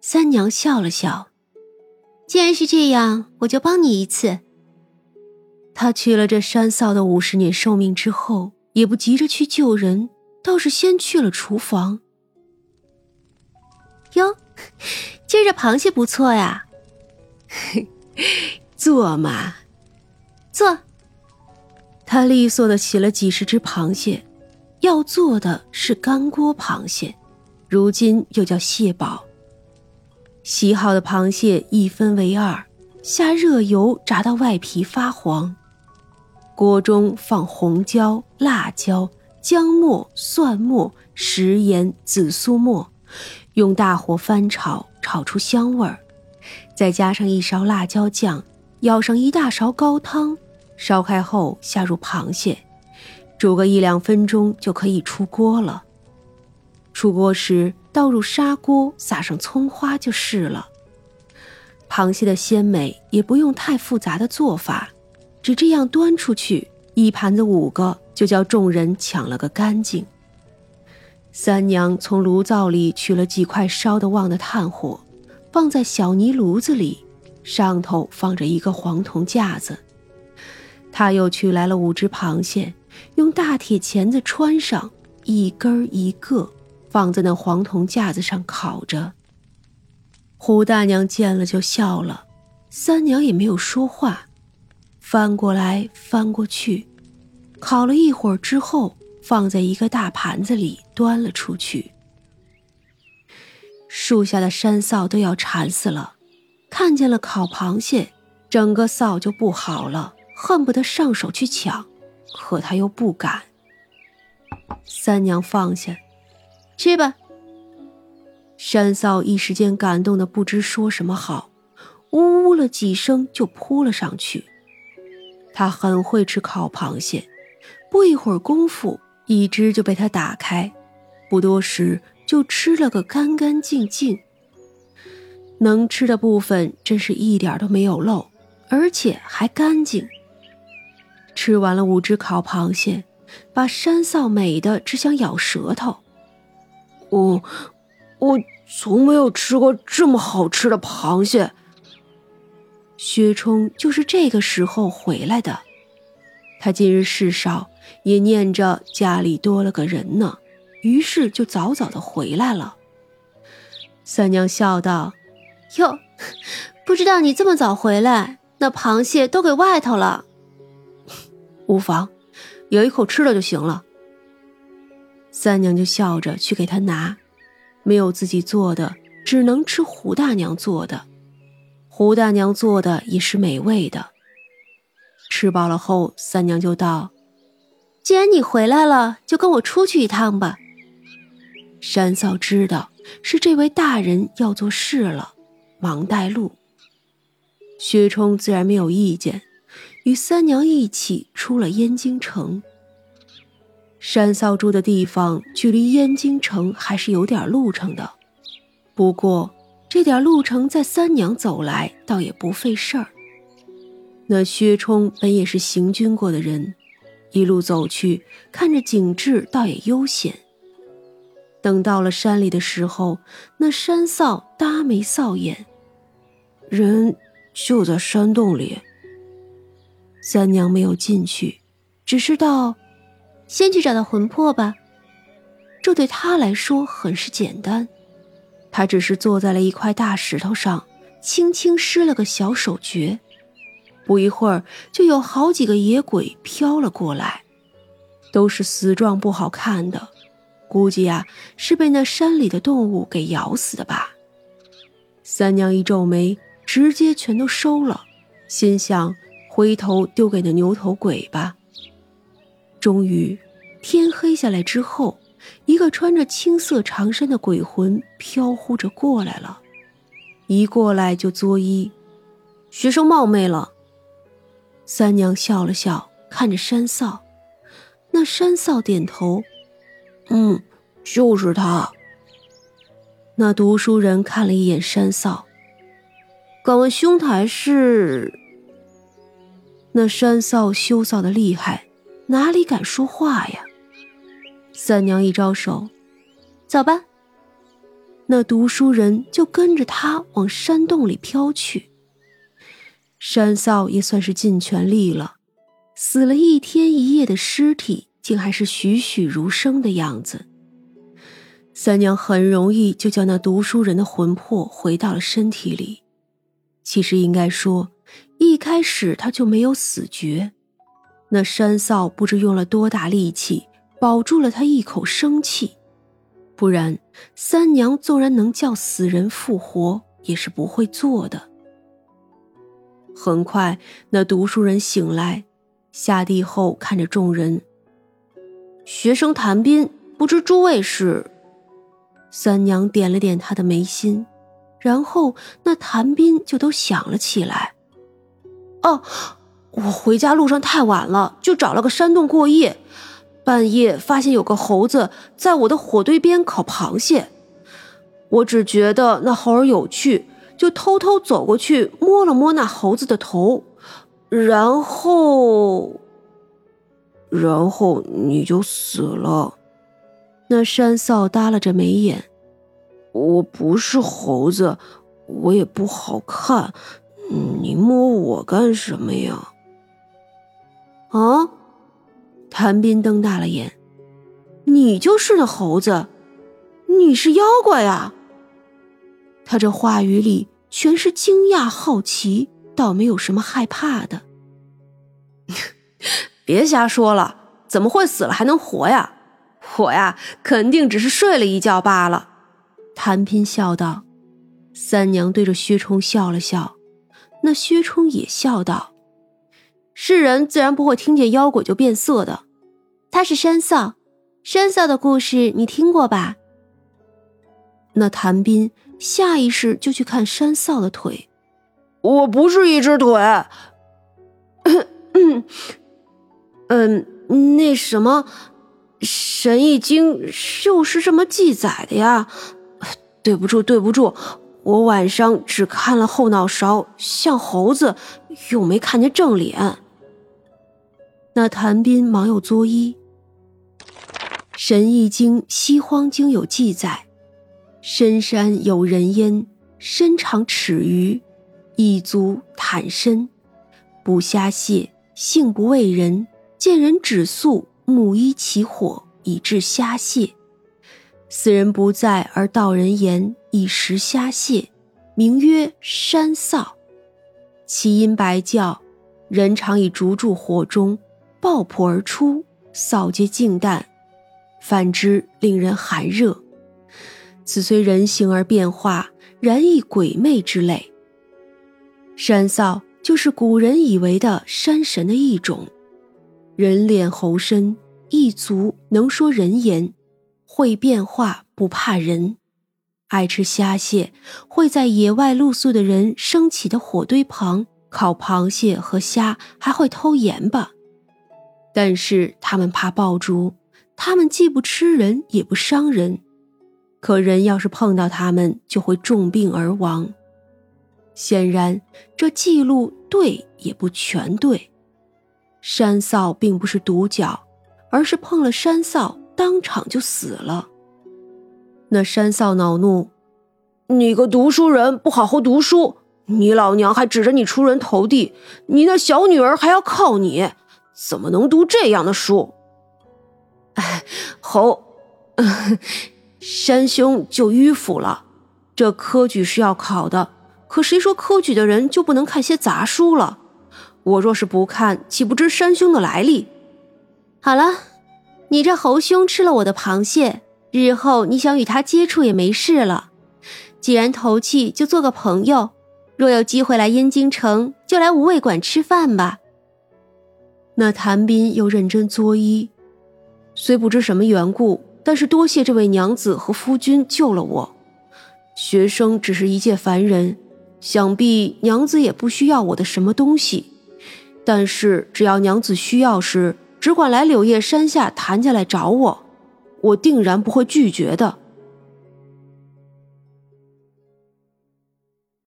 三娘笑了笑：“既然是这样，我就帮你一次。”他去了这山臊的五十年寿命之后，也不急着去救人，倒是先去了厨房。哟，今儿这螃蟹不错呀，做嘛，做。他利索的洗了几十只螃蟹，要做的是干锅螃蟹，如今又叫蟹煲。洗好的螃蟹一分为二，下热油炸到外皮发黄。锅中放红椒、辣椒、姜末、蒜末、食盐、紫苏末，用大火翻炒，炒出香味儿，再加上一勺辣椒酱，舀上一大勺高汤，烧开后下入螃蟹，煮个一两分钟就可以出锅了。出锅时倒入砂锅，撒上葱花就是了。螃蟹的鲜美也不用太复杂的做法。只这样端出去，一盘子五个，就叫众人抢了个干净。三娘从炉灶里取了几块烧得旺的炭火，放在小泥炉子里，上头放着一个黄铜架子。他又取来了五只螃蟹，用大铁钳子穿上，一根一个，放在那黄铜架子上烤着。胡大娘见了就笑了，三娘也没有说话。翻过来翻过去，烤了一会儿之后，放在一个大盘子里，端了出去。树下的山臊都要馋死了，看见了烤螃蟹，整个臊就不好了，恨不得上手去抢，可他又不敢。三娘放下，吃吧。山臊一时间感动的不知说什么好，呜呜了几声就扑了上去。他很会吃烤螃蟹，不一会儿功夫，一只就被他打开，不多时就吃了个干干净净。能吃的部分真是一点都没有漏，而且还干净。吃完了五只烤螃蟹，把山臊美的只想咬舌头。我，我从没有吃过这么好吃的螃蟹。薛冲就是这个时候回来的，他今日事少，也念着家里多了个人呢，于是就早早的回来了。三娘笑道：“哟，不知道你这么早回来，那螃蟹都给外头了。无妨，有一口吃了就行了。”三娘就笑着去给他拿，没有自己做的，只能吃胡大娘做的。胡大娘做的也是美味的。吃饱了后，三娘就道：“既然你回来了，就跟我出去一趟吧。”山嫂知道是这位大人要做事了，忙带路。薛冲自然没有意见，与三娘一起出了燕京城。山嫂住的地方距离燕京城还是有点路程的，不过。这点路程，在三娘走来，倒也不费事儿。那薛冲本也是行军过的人，一路走去，看着景致，倒也悠闲。等到了山里的时候，那山臊搭眉扫眼，人就在山洞里。三娘没有进去，只是道：“先去找到魂魄吧。”这对他来说很是简单。他只是坐在了一块大石头上，轻轻施了个小手诀，不一会儿就有好几个野鬼飘了过来，都是死状不好看的，估计呀是被那山里的动物给咬死的吧。三娘一皱眉，直接全都收了，心想回头丢给那牛头鬼吧。终于，天黑下来之后。一个穿着青色长衫的鬼魂飘忽着过来了，一过来就作揖：“学生冒昧了。”三娘笑了笑，看着山臊。那山臊点头：“嗯，就是他。”那读书人看了一眼山臊，敢问兄台是？那山臊羞臊的厉害，哪里敢说话呀？三娘一招手，走吧。那读书人就跟着他往山洞里飘去。山嫂也算是尽全力了，死了一天一夜的尸体竟还是栩栩如生的样子。三娘很容易就叫那读书人的魂魄回到了身体里。其实应该说，一开始他就没有死绝。那山臊不知用了多大力气保住了他一口生气，不然三娘纵然能叫死人复活，也是不会做的。很快，那读书人醒来，下地后看着众人。学生谭斌，不知诸位是？三娘点了点他的眉心，然后那谭斌就都想了起来。哦，我回家路上太晚了，就找了个山洞过夜。半夜发现有个猴子在我的火堆边烤螃蟹，我只觉得那猴儿有趣。就偷偷走过去摸了摸那猴子的头，然后，然后你就死了。那山嫂耷拉着眉眼，我不是猴子，我也不好看，你摸我干什么呀？啊！谭斌瞪大了眼，你就是那猴子，你是妖怪呀！他这话语里全是惊讶、好奇，倒没有什么害怕的。别瞎说了，怎么会死了还能活呀？我呀，肯定只是睡了一觉罢了。谭斌笑道。三娘对着薛冲笑了笑，那薛冲也笑道：“世人自然不会听见妖鬼就变色的。他是山嫂，山嫂的故事你听过吧？”那谭斌。下意识就去看山嫂的腿，我不是一只腿。嗯，那什么，《神异经》就是这么记载的呀？对不住，对不住，我晚上只看了后脑勺像猴子，又没看见正脸。那谭斌忙又作揖，《神异经》《西荒经》有记载。深山有人烟，身长尺余，一足袒身，不虾蟹，性不畏人。见人止速，目依其火，以致虾蟹。此人不在，而道人言以食虾蟹，名曰山臊。其因白叫，人常以竹柱火中，爆破而出，扫皆净淡，反之令人寒热。此虽人形而变化，然亦鬼魅之类。山臊就是古人以为的山神的一种，人脸猴身，一族能说人言，会变化，不怕人，爱吃虾蟹，会在野外露宿的人升起的火堆旁烤螃蟹和虾，还会偷盐巴。但是他们怕爆竹，他们既不吃人，也不伤人。可人要是碰到他们，就会重病而亡。显然，这记录对也不全对。山嫂并不是独角，而是碰了山嫂，当场就死了。那山嫂恼怒：“你个读书人，不好好读书，你老娘还指着你出人头地，你那小女儿还要靠你，怎么能读这样的书？”哎，猴。山兄就迂腐了，这科举是要考的，可谁说科举的人就不能看些杂书了？我若是不看，岂不知山兄的来历？好了，你这猴兄吃了我的螃蟹，日后你想与他接触也没事了。既然投契，就做个朋友。若有机会来燕京城，就来无味馆吃饭吧。那谭斌又认真作揖，虽不知什么缘故。但是多谢这位娘子和夫君救了我，学生只是一介凡人，想必娘子也不需要我的什么东西。但是只要娘子需要时，只管来柳叶山下谭家来找我，我定然不会拒绝的。